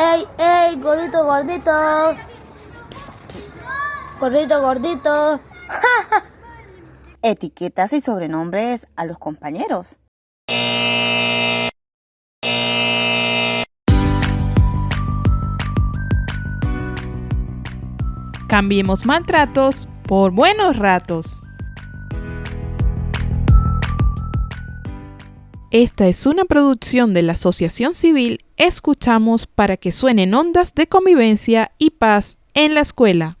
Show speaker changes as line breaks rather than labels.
ey, ey, gordito, gordito. Gordito, gordito.
Etiquetas y sobrenombres a los compañeros.
Cambiemos maltratos por buenos ratos. Esta es una producción de la Asociación Civil Escuchamos para que suenen ondas de convivencia y paz en la escuela.